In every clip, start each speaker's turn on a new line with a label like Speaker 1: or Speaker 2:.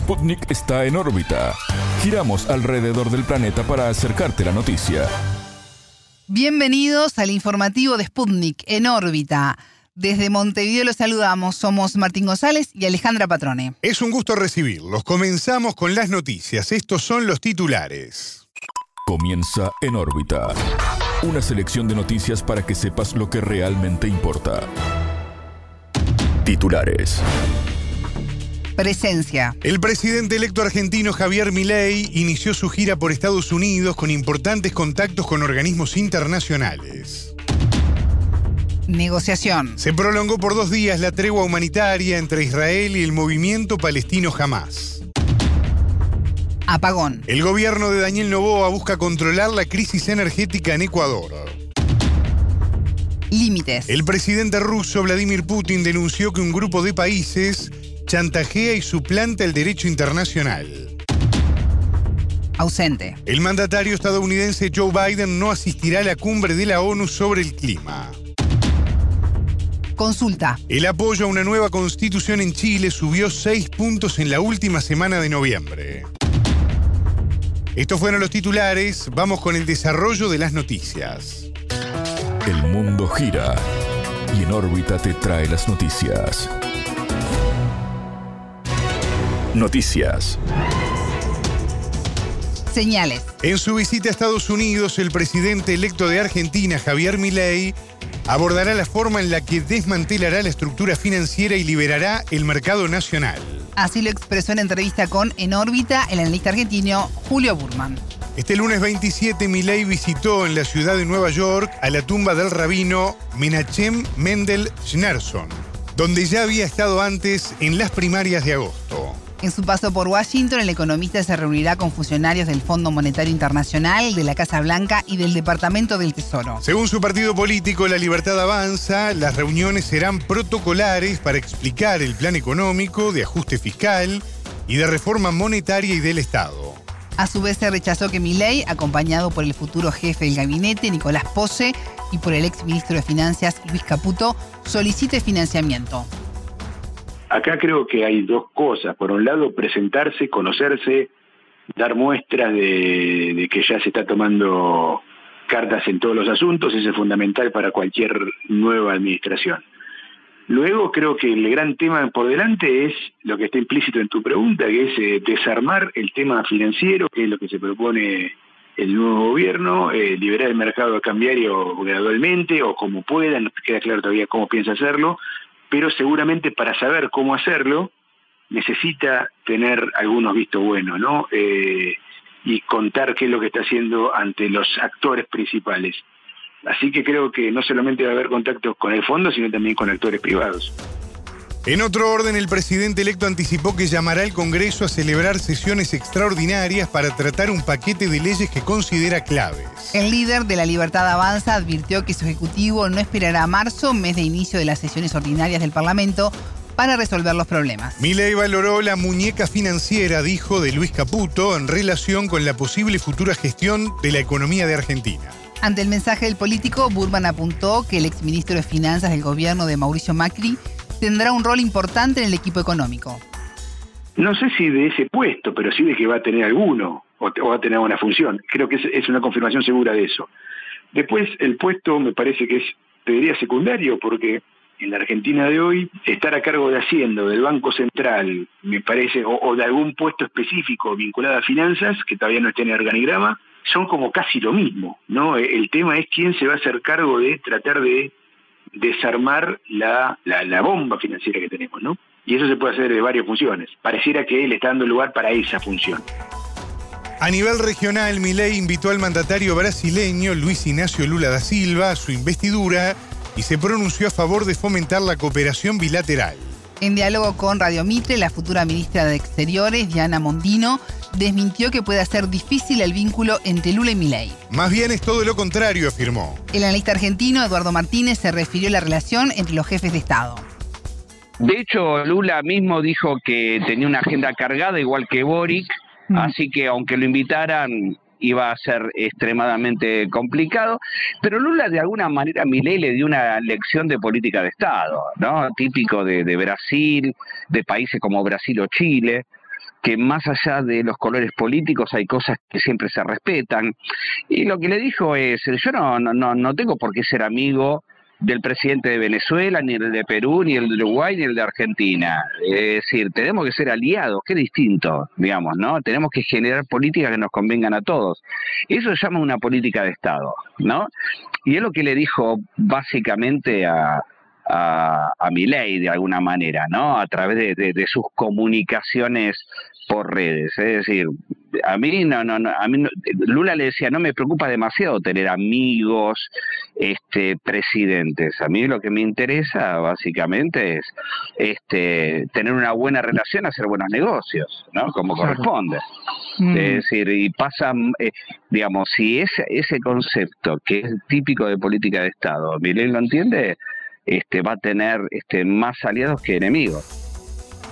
Speaker 1: Sputnik está en órbita. Giramos alrededor del planeta para acercarte la noticia.
Speaker 2: Bienvenidos al informativo de Sputnik en órbita. Desde Montevideo los saludamos. Somos Martín González y Alejandra Patrone.
Speaker 3: Es un gusto recibirlos. Comenzamos con las noticias. Estos son los titulares.
Speaker 1: Comienza en órbita. Una selección de noticias para que sepas lo que realmente importa. Titulares.
Speaker 2: Presencia.
Speaker 3: El presidente electo argentino Javier Milei inició su gira por Estados Unidos con importantes contactos con organismos internacionales.
Speaker 2: Negociación.
Speaker 3: Se prolongó por dos días la tregua humanitaria entre Israel y el movimiento palestino Hamas.
Speaker 2: Apagón.
Speaker 3: El gobierno de Daniel Noboa busca controlar la crisis energética en Ecuador.
Speaker 2: Límites.
Speaker 3: El presidente ruso Vladimir Putin denunció que un grupo de países chantajea y suplanta el derecho internacional.
Speaker 2: Ausente.
Speaker 3: El mandatario estadounidense Joe Biden no asistirá a la cumbre de la ONU sobre el clima.
Speaker 2: Consulta.
Speaker 3: El apoyo a una nueva constitución en Chile subió seis puntos en la última semana de noviembre. Estos fueron los titulares, vamos con el desarrollo de las noticias.
Speaker 1: El mundo gira y en órbita te trae las noticias. Noticias.
Speaker 2: Señales.
Speaker 3: En su visita a Estados Unidos, el presidente electo de Argentina, Javier Milei, abordará la forma en la que desmantelará la estructura financiera y liberará el mercado nacional.
Speaker 2: Así lo expresó en entrevista con En órbita el analista argentino Julio Burman.
Speaker 3: Este lunes 27, Milei visitó en la ciudad de Nueva York a la tumba del rabino Menachem Mendel Schneerson, donde ya había estado antes en las primarias de agosto.
Speaker 2: En su paso por Washington, el economista se reunirá con funcionarios del Fondo Monetario Internacional, de la Casa Blanca y del Departamento del Tesoro.
Speaker 3: Según su partido político, La Libertad Avanza, las reuniones serán protocolares para explicar el plan económico de ajuste fiscal y de reforma monetaria y del Estado.
Speaker 2: A su vez se rechazó que Milei, acompañado por el futuro jefe del gabinete, Nicolás Pose, y por el ex ministro de Finanzas, Luis Caputo, solicite financiamiento.
Speaker 4: Acá creo que hay dos cosas. Por un lado, presentarse, conocerse, dar muestras de, que ya se está tomando cartas en todos los asuntos, eso es fundamental para cualquier nueva administración. Luego creo que el gran tema por delante es lo que está implícito en tu pregunta, que es eh, desarmar el tema financiero, que es lo que se propone el nuevo gobierno, eh, liberar el mercado cambiario gradualmente o como pueda, no queda claro todavía cómo piensa hacerlo, pero seguramente para saber cómo hacerlo necesita tener algunos vistos buenos, ¿no? Eh, y contar qué es lo que está haciendo ante los actores principales. Así que creo que no solamente va a haber contactos con el fondo, sino también con actores privados.
Speaker 3: En otro orden, el presidente electo anticipó que llamará al Congreso a celebrar sesiones extraordinarias para tratar un paquete de leyes que considera claves.
Speaker 2: El líder de la Libertad Avanza advirtió que su ejecutivo no esperará a marzo, mes de inicio de las sesiones ordinarias del Parlamento, para resolver los problemas.
Speaker 3: Milei valoró la muñeca financiera, dijo, de Luis Caputo en relación con la posible futura gestión de la economía de Argentina.
Speaker 2: Ante el mensaje del político, Burman apuntó que el exministro de Finanzas del gobierno de Mauricio Macri tendrá un rol importante en el equipo económico.
Speaker 4: No sé si de ese puesto, pero sí de que va a tener alguno o, va a tener una función. Creo que es, una confirmación segura de eso. Después, el puesto me parece que es, te diría, secundario, porque en la Argentina de hoy, estar a cargo de Hacienda, del Banco Central, me parece, o, o de algún puesto específico vinculado a finanzas, que todavía no está en el organigrama, son como casi lo mismo, ¿no? El tema es quién se va a hacer cargo de tratar de desarmar la, la, la, bomba financiera que tenemos, ¿no? Y eso se puede hacer de varias funciones. Pareciera que él está dando lugar para esa función.
Speaker 3: A nivel regional, Milei invitó al mandatario brasileño Luis Ignacio Lula da Silva a su investidura y se pronunció a favor de fomentar la cooperación bilateral.
Speaker 2: En diálogo con Radio Mitre, la futura ministra de Exteriores, Diana Mondino, desmintió que pueda ser difícil el vínculo entre Lula y Milei.
Speaker 3: Más bien es todo lo contrario, afirmó.
Speaker 2: El analista argentino Eduardo Martínez se refirió a la relación entre los jefes de Estado.
Speaker 5: De hecho, Lula mismo dijo que tenía una agenda cargada, igual que Boric, mm. así que aunque lo invitaran, iba a ser extremadamente complicado, pero Lula de alguna manera Milei le dio una lección de política de Estado, ¿no? Típico de, de Brasil, de países como Brasil o Chile. que más allá de los colores políticos hay cosas que siempre se respetan. Y lo que le dijo es, yo no, no, no tengo por qué ser amigo del presidente de Venezuela, ni el de Perú, ni el de Uruguay, ni el de Argentina. Es decir, tenemos que ser aliados, qué distinto, digamos, ¿no? Tenemos que generar políticas que nos convengan a todos. Eso se llama una política de Estado, ¿no? Y es lo que le dijo básicamente a, a, a ley de alguna manera, ¿no? A través de, sus comunicaciones por redes. Es decir, a mí no, no, a mí Lula le decía, no me preocupa demasiado tener amigos, este, presidentes. A mí lo que me interesa básicamente es este, tener una buena relación, hacer buenos negocios, ¿no? Como corresponde. Mm. Es decir, y pasa, eh, digamos, si ese, ese concepto que es típico de política de Estado, Milei lo entiende, este, va a tener este, más aliados que enemigos.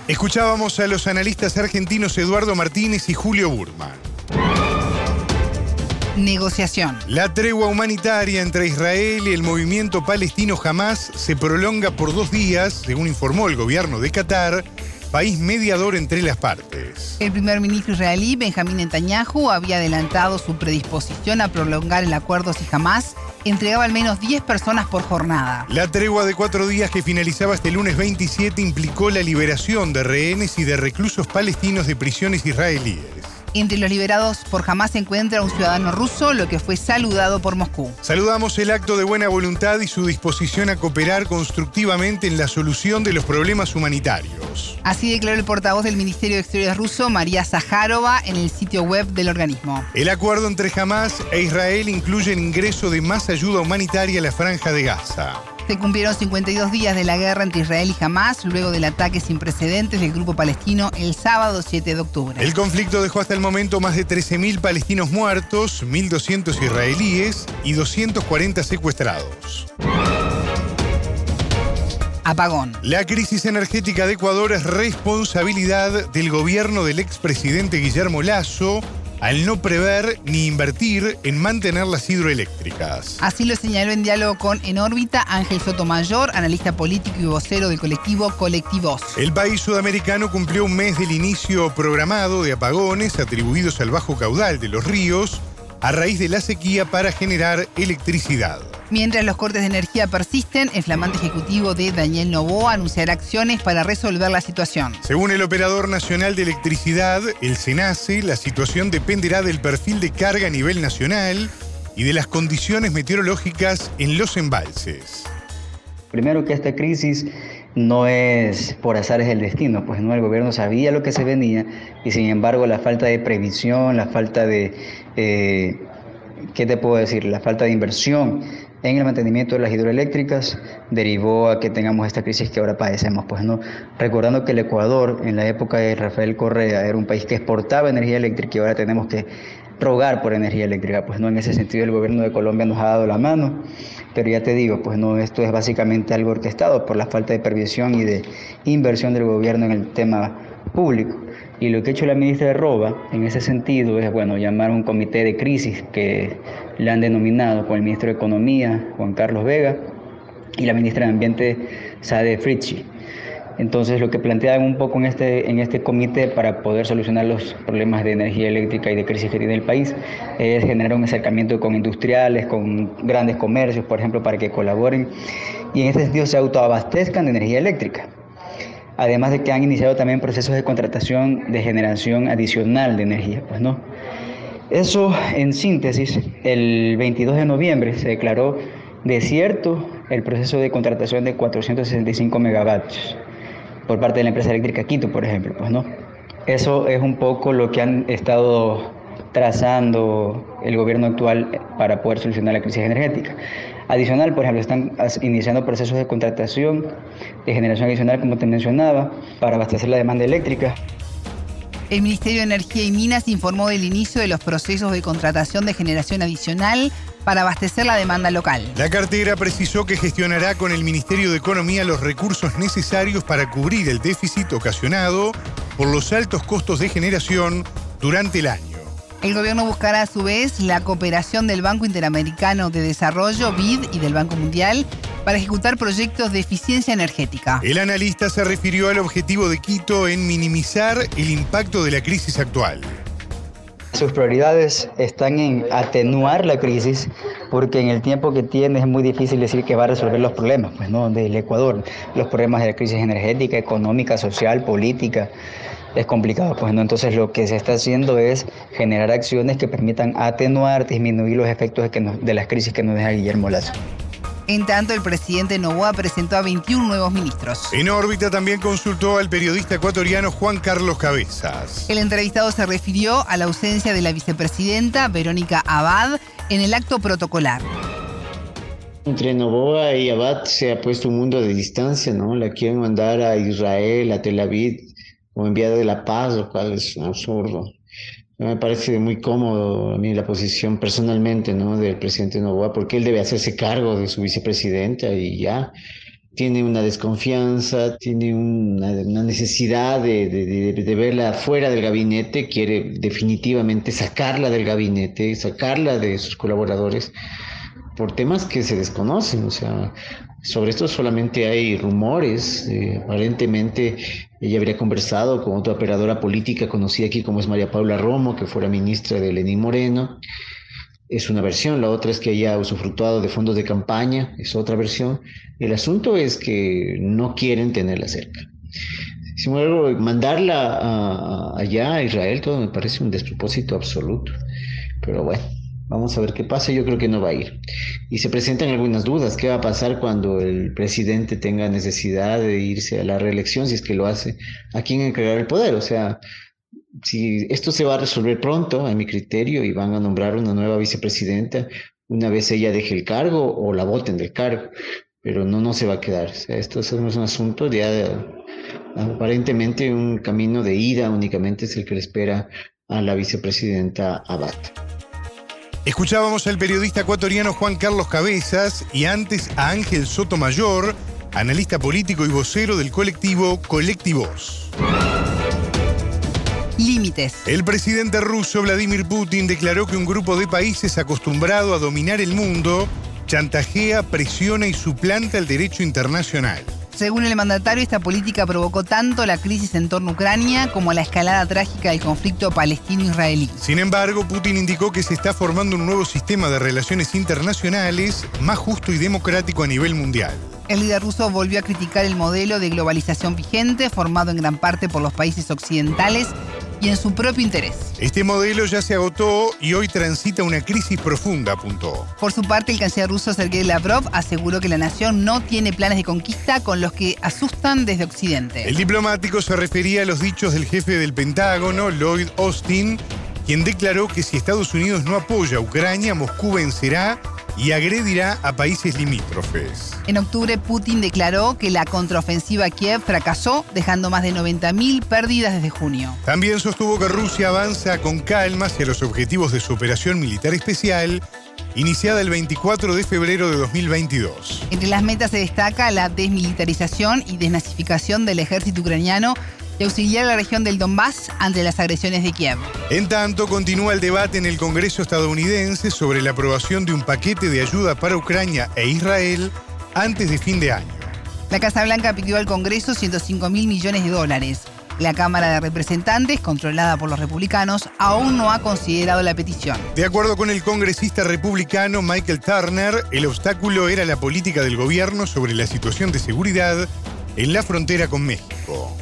Speaker 3: Escuchábamos a los analistas argentinos Eduardo Martínez y Julio Burma.
Speaker 2: Negociación.
Speaker 3: La tregua humanitaria entre Israel y el movimiento palestino Hamas se prolonga por dos días, según informó el gobierno de Qatar, país mediador entre las partes.
Speaker 2: El primer ministro israelí, Benjamín Netanyahu, había adelantado su predisposición a prolongar el acuerdo si jamás entregaba al menos 10 personas por jornada.
Speaker 3: La tregua de cuatro días que finalizaba este lunes 27 implicó la liberación de rehenes y de reclusos palestinos de prisiones israelíes.
Speaker 2: Entre los liberados por jamás se encuentra un ciudadano ruso, lo que fue saludado por Moscú.
Speaker 3: Saludamos el acto de buena voluntad y su disposición a cooperar constructivamente en la solución de los problemas humanitarios.
Speaker 2: Así declaró el portavoz del Ministerio de Exteriores ruso, María Zaharova, en el sitio web del organismo.
Speaker 3: El acuerdo entre Hamas e Israel incluye el ingreso de más ayuda humanitaria a la franja de Gaza.
Speaker 2: Se cumplieron 52 días de la guerra entre Israel y Hamas luego del ataque sin precedentes del grupo palestino el sábado 7 de octubre.
Speaker 3: El conflicto dejó hasta el momento más de 13.000 palestinos muertos, 1.200 israelíes y 240 secuestrados.
Speaker 2: Apagón.
Speaker 3: La crisis energética de Ecuador es responsabilidad del gobierno del expresidente Guillermo Lazo, al no prever ni invertir en mantener las hidroeléctricas.
Speaker 2: Así lo señaló en diálogo con En órbita Ángel Sotomayor, analista político y vocero del colectivo Colectivos.
Speaker 3: El país sudamericano cumplió un mes del inicio programado de apagones atribuidos al bajo caudal de los ríos a raíz de la sequía para generar electricidad.
Speaker 2: Mientras los cortes de energía persisten, el flamante ejecutivo de Daniel Novoa anunciará acciones para resolver la situación.
Speaker 3: Según el Operador Nacional de Electricidad, el SENACE, la situación dependerá del perfil de carga a nivel nacional y de las condiciones meteorológicas en los embalses.
Speaker 6: Primero que esta crisis no es por azar es el destino, pues no el gobierno sabía lo que se venía y sin embargo la falta de previsión, la falta de, eh, ¿qué te puedo decir? La falta de inversión en el mantenimiento de las hidroeléctricas derivó a que tengamos esta crisis que ahora padecemos, pues no. Recordando que el Ecuador en la época de Rafael Correa era un país que exportaba energía eléctrica y ahora tenemos que rogar por energía eléctrica, pues no en ese sentido el gobierno de Colombia nos ha dado la mano, pero ya te digo, pues no esto es básicamente algo orquestado por la falta de previsión y de inversión del gobierno en el tema público. Y lo que ha hecho la ministra de Roba en ese sentido es, bueno, llamar un comité de crisis que le han denominado con el ministro de Economía, Juan Carlos Vega, y la ministra de Ambiente, Sade Fritzi. Entonces, lo que plantean un poco en este, en este comité para poder solucionar los problemas de energía eléctrica y de crisis que tiene el país es generar un acercamiento con industriales, con grandes comercios, por ejemplo, para que colaboren y en ese sentido se autoabastezcan de energía eléctrica además de que han iniciado también procesos de contratación de generación adicional de energía, pues no. Eso en síntesis, el 22 de noviembre se declaró desierto el proceso de contratación de 465 megavatios por parte de la empresa eléctrica Quito, por ejemplo, pues no. Eso es un poco lo que han estado trazando el gobierno actual para poder solucionar la crisis energética. Adicional, por ejemplo, están iniciando procesos de contratación de generación adicional, como te mencionaba, para abastecer la demanda eléctrica.
Speaker 2: El Ministerio de Energía y Minas informó del inicio de los procesos de contratación de generación adicional para abastecer la demanda local.
Speaker 3: La cartera precisó que gestionará con el Ministerio de Economía los recursos necesarios para cubrir el déficit ocasionado por los altos costos de generación durante el año.
Speaker 2: El gobierno buscará a su vez la cooperación del Banco Interamericano de Desarrollo, BID, y del Banco Mundial para ejecutar proyectos de eficiencia energética.
Speaker 3: El analista se refirió al objetivo de Quito en minimizar el impacto de la crisis actual.
Speaker 6: Sus prioridades están en atenuar la crisis, porque en el tiempo que tiene es muy difícil decir que va a resolver los problemas, pues no, del Ecuador, los problemas de la crisis energética, económica, social, política. Es complicado, pues no. Entonces lo que se está haciendo es generar acciones que permitan atenuar, disminuir los efectos de, de las crisis que nos deja Guillermo Lazo.
Speaker 2: En tanto, el presidente Novoa presentó a 21 nuevos ministros.
Speaker 3: En órbita también consultó al periodista ecuatoriano Juan Carlos Cabezas.
Speaker 2: El entrevistado se refirió a la ausencia de la vicepresidenta Verónica Abad en el acto protocolar.
Speaker 7: Entre Novoa y Abad se ha puesto un mundo de distancia, ¿no? La quieren mandar a Israel, a Tel Aviv, como enviada de la paz, lo cual es un absurdo. Me parece muy cómodo a mí la posición personalmente ¿no? del presidente Novoa, porque él debe hacerse cargo de su vicepresidenta y ya tiene una desconfianza, tiene una, necesidad de, de, verla fuera del gabinete, quiere definitivamente sacarla del gabinete, sacarla de sus colaboradores por temas que se desconocen. O sea, sobre esto solamente hay rumores. Eh, aparentemente ella habría conversado con otra operadora política conocida aquí como es María Paula Romo, que fuera ministra de Lenín Moreno. Es una versión, la otra es que haya usufructuado de fondos de campaña, es otra versión. El asunto es que no quieren tenerla cerca. Sin embargo, mandarla allá a Israel, todo me parece un despropósito absoluto. Pero bueno, Vamos a ver qué pasa, yo creo que no va a ir. Y se presentan algunas dudas, ¿qué va a pasar cuando el presidente tenga necesidad de irse a la reelección, si es que lo hace? ¿A quién entregar el poder? O sea, si esto se va a resolver pronto, a mi criterio, y van a nombrar una nueva vicepresidenta, una vez ella deje el cargo o la voten del cargo, pero no, no se va a quedar. O sea, esto es un asunto de, aparentemente un camino de ida únicamente es el que le espera a la vicepresidenta Abad.
Speaker 3: Escuchábamos al periodista ecuatoriano Juan Carlos Cabezas y antes a Ángel Sotomayor, analista político y vocero del colectivo Colectivos.
Speaker 2: Límites.
Speaker 3: El presidente ruso Vladimir Putin declaró que un grupo de países acostumbrado a dominar el mundo chantajea, presiona y suplanta el derecho internacional.
Speaker 2: Según el mandatario, esta política provocó tanto la crisis en torno a Ucrania como la escalada trágica del conflicto palestino-israelí.
Speaker 3: Sin embargo, Putin indicó que se está formando un nuevo sistema de relaciones internacionales más justo y democrático a nivel mundial.
Speaker 2: El líder ruso volvió a criticar el modelo de globalización vigente, formado en gran parte por los países occidentales y en su propio interés.
Speaker 3: Este modelo ya se agotó y hoy transita una crisis profunda, apuntó.
Speaker 2: Por su parte, el canciller ruso Sergei Lavrov aseguró que la nación no tiene planes de conquista con los que asustan desde Occidente.
Speaker 3: El diplomático se refería a los dichos del jefe del Pentágono, Lloyd Austin, quien declaró que si Estados Unidos no apoya a Ucrania, Moscú vencerá y agredirá a países limítrofes.
Speaker 2: En octubre, Putin declaró que la contraofensiva a Kiev fracasó, dejando más de 90.000 pérdidas desde junio.
Speaker 3: También sostuvo que Rusia avanza con calma hacia los objetivos de su operación militar especial iniciada el 24 de febrero de 2022.
Speaker 2: Entre las metas se destaca la desmilitarización y desnazificación del ejército ucraniano y auxiliar a la región del Donbass ante las agresiones de Kiev.
Speaker 3: En tanto, continúa el debate en el Congreso estadounidense sobre la aprobación de un paquete de ayuda para Ucrania e Israel antes de fin de año.
Speaker 2: La Casa Blanca pidió al Congreso 105 mil millones de dólares. La Cámara de Representantes, controlada por los republicanos, aún no ha considerado la petición.
Speaker 3: De acuerdo con el congresista republicano Michael Turner, el obstáculo era la política del gobierno sobre la situación de seguridad en la frontera con México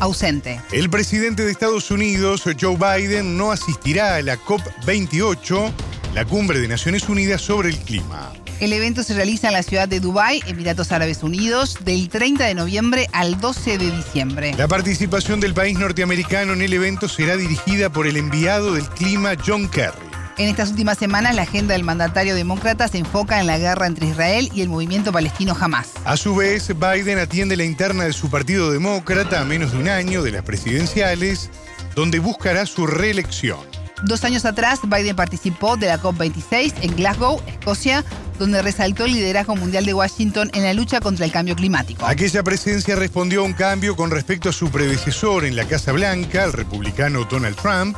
Speaker 2: ausente.
Speaker 3: El presidente de Estados Unidos, Joe Biden, no asistirá a la COP28, la cumbre de Naciones Unidas sobre el clima.
Speaker 2: El evento se realiza en la ciudad de Dubái, Emiratos Árabes Unidos, del 30 de noviembre al 12 de diciembre.
Speaker 3: La participación del país norteamericano en el evento será dirigida por el enviado del clima John Kerry.
Speaker 2: En estas últimas semanas, la agenda del mandatario demócrata se enfoca en la guerra entre Israel y el movimiento palestino Hamas.
Speaker 3: A su vez, Biden atiende la interna de su partido demócrata a menos de un año de las presidenciales, donde buscará su reelección.
Speaker 2: Dos años atrás, Biden participó de la COP26 en Glasgow, Escocia, donde resaltó el liderazgo mundial de Washington en la lucha contra el cambio climático.
Speaker 3: Aquella presencia respondió a un cambio con respecto a su predecesor en la Casa Blanca, el republicano Donald Trump,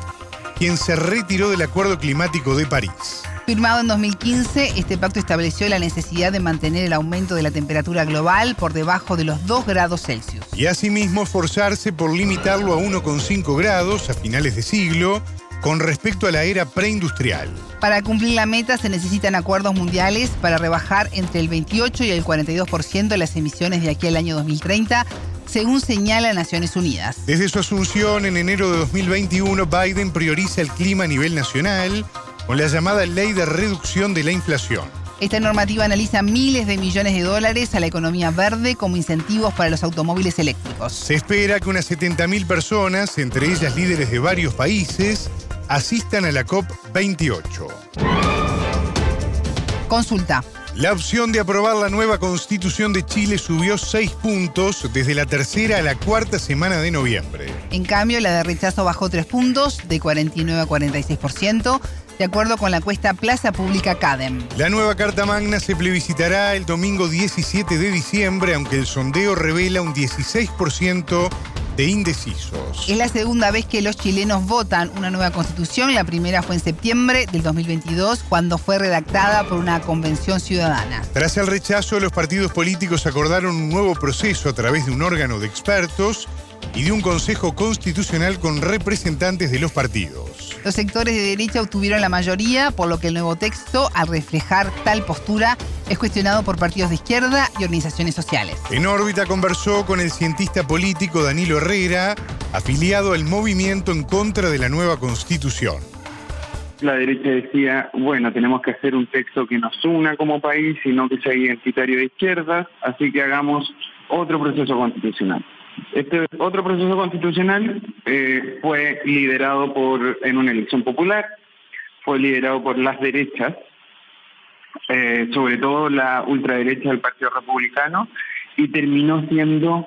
Speaker 3: quien se retiró del Acuerdo Climático de París.
Speaker 2: Firmado en 2015, este pacto estableció la necesidad de mantener el aumento de la temperatura global por debajo de los 2 grados Celsius.
Speaker 3: Y asimismo esforzarse por limitarlo a 1,5 grados a finales de siglo con respecto a la era preindustrial.
Speaker 2: Para cumplir la meta se necesitan acuerdos mundiales para rebajar entre el 28 y el 42% las emisiones de aquí al año 2030 según señala Naciones Unidas.
Speaker 3: Desde su asunción en enero de 2021, Biden prioriza el clima a nivel nacional con la llamada Ley de Reducción de la Inflación.
Speaker 2: Esta normativa analiza miles de millones de dólares a la economía verde como incentivos para los automóviles eléctricos.
Speaker 3: Se espera que unas 70.000 personas, entre ellas líderes de varios países, asistan a la COP28.
Speaker 2: Consulta.
Speaker 3: La opción de aprobar la nueva constitución de Chile subió seis puntos desde la tercera a la cuarta semana de noviembre.
Speaker 2: En cambio, la de rechazo bajó tres puntos, de 49 a 46%, de acuerdo con la encuesta Plaza Pública CADEM.
Speaker 3: La nueva Carta Magna se plebiscitará el domingo 17 de diciembre, aunque el sondeo revela un 16% de indecisos.
Speaker 2: Es la segunda vez que los chilenos votan una nueva constitución. La primera fue en septiembre del 2022, cuando fue redactada por una convención ciudadana.
Speaker 3: Tras el rechazo, los partidos políticos acordaron un nuevo proceso a través de un órgano de expertos y de un Consejo Constitucional con representantes de los partidos.
Speaker 2: Los sectores de derecha obtuvieron la mayoría, por lo que el nuevo texto, al reflejar tal postura, es cuestionado por partidos de izquierda y organizaciones sociales.
Speaker 3: En órbita conversó con el cientista político Danilo Herrera, afiliado al movimiento en contra de la nueva constitución.
Speaker 8: La derecha decía, bueno, tenemos que hacer un texto que nos una como país y no que sea identitario de izquierda, así que hagamos otro proceso constitucional. Este otro proceso constitucional eh, fue liderado por en una elección popular, fue liderado por las derechas, eh, sobre todo la ultraderecha del Partido Republicano, y terminó siendo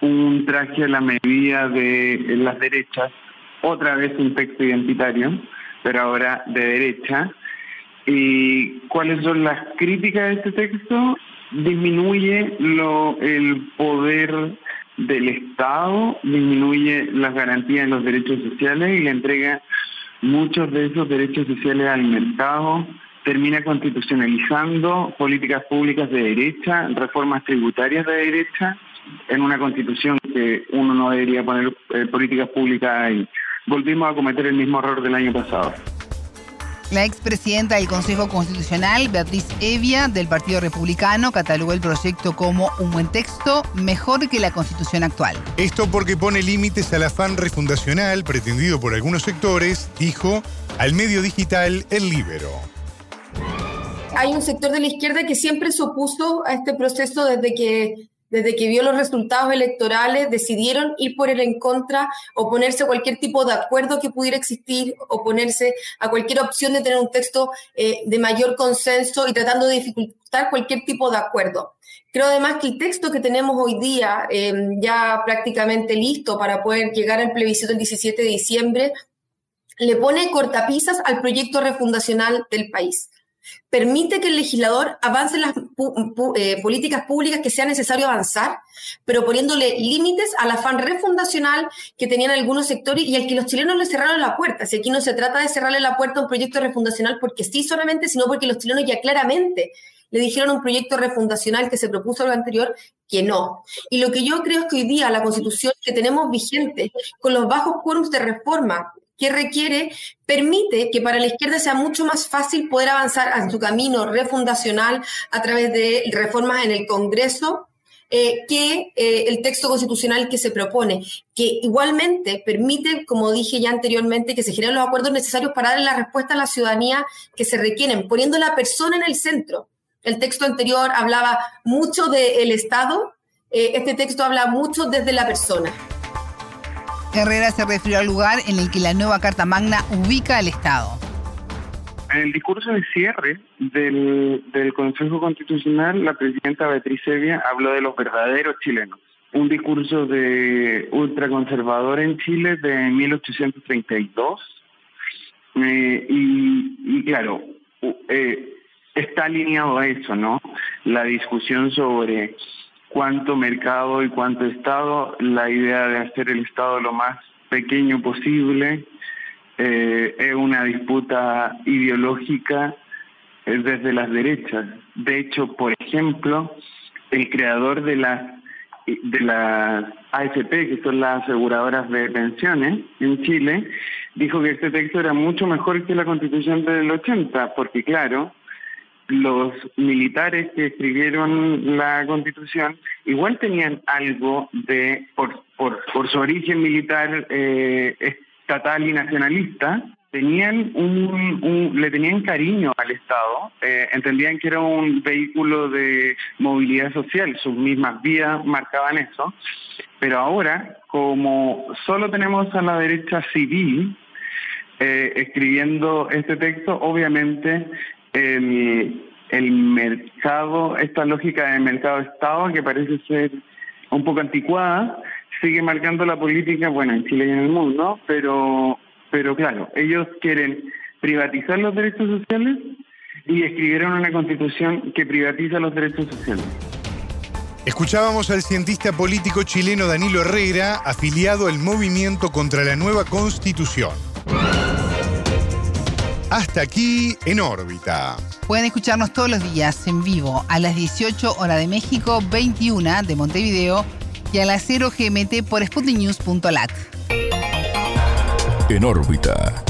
Speaker 8: un traje a la medida de las derechas, otra vez un texto identitario, pero ahora de derecha. ¿Y cuáles son las críticas de este texto? Disminuye lo, el poder del Estado, disminuye las garantías de los derechos sociales y le entrega muchos de esos derechos sociales al mercado, termina constitucionalizando políticas públicas de derecha, reformas tributarias de derecha, en una constitución que uno no debería poner eh, políticas públicas ahí. Volvimos a cometer el mismo error del año pasado.
Speaker 2: La expresidenta del Consejo Constitucional, Beatriz Evia, del Partido Republicano, catalogó el proyecto como un buen texto, mejor que la constitución actual.
Speaker 3: Esto porque pone límites al afán refundacional pretendido por algunos sectores, dijo, al medio digital El Libero.
Speaker 9: Hay un sector de la izquierda que siempre se opuso a este proceso desde que desde que vio los resultados electorales, decidieron ir por el en contra, oponerse a cualquier tipo de acuerdo que pudiera existir, oponerse a cualquier opción de tener un texto eh, de mayor consenso y tratando de dificultar cualquier tipo de acuerdo. Creo además que el texto que tenemos hoy día, eh, ya prácticamente listo para poder llegar al plebiscito el 17 de diciembre, le pone cortapisas al proyecto refundacional del país permite que el legislador avance las eh, políticas públicas que sea necesario avanzar, pero poniéndole límites al afán refundacional que tenían algunos sectores y al que los chilenos le cerraron la puerta. Si aquí no se trata de cerrarle la puerta a un proyecto refundacional porque sí solamente, sino porque los chilenos ya claramente le dijeron un proyecto refundacional que se propuso lo anterior que no. Y lo que yo creo es que hoy día la constitución que tenemos vigente, con los bajos quórums de reforma que requiere permite que para la izquierda sea mucho más fácil poder avanzar en su camino refundacional a través de reformas en el Congreso eh, que eh, el texto constitucional que se propone, que igualmente permite, como dije ya anteriormente, que se generen los acuerdos necesarios para dar la respuesta a la ciudadanía que se requieren, poniendo la persona en el centro. El texto anterior hablaba mucho del Estado, eh, este texto habla mucho desde la persona.
Speaker 2: Herrera se refirió al lugar en el que la nueva Carta Magna ubica al Estado.
Speaker 8: En el discurso de cierre del, Consejo Constitucional, la presidenta Beatriz Evia habló de los verdaderos chilenos. Un discurso de ultraconservador en Chile de 1832. Eh, y, claro, eh, está alineado a eso, ¿no? La discusión sobre cuánto mercado y cuánto Estado, la idea de hacer el Estado lo más pequeño posible, eh, es una disputa ideológica es desde las derechas. De hecho, por ejemplo, el creador de las de las AFP, que son las aseguradoras de pensiones en Chile, dijo que este texto era mucho mejor que la constitución del 80, porque claro, los militares que escribieron la constitución igual tenían algo de, por, por, por su origen militar eh, estatal y nacionalista, tenían un, le tenían cariño al Estado, eh, entendían que era un vehículo de movilidad social, sus mismas vías marcaban eso, pero ahora, como solo tenemos a la derecha civil eh, escribiendo este texto, obviamente el, mercado, esta lógica de mercado-estado que parece ser un poco anticuada, sigue marcando la política, bueno, en Chile y en el mundo, pero pero claro, ellos quieren privatizar los derechos sociales y escribieron una constitución que privatiza los derechos sociales.
Speaker 3: Escuchábamos al cientista político chileno Danilo Herrera, afiliado al movimiento contra la nueva constitución. Hasta aquí en órbita.
Speaker 2: Pueden escucharnos todos los días en vivo a las 18 horas de México, 21 de Montevideo y a las 0 GMT por sputniknews.lat
Speaker 1: en órbita.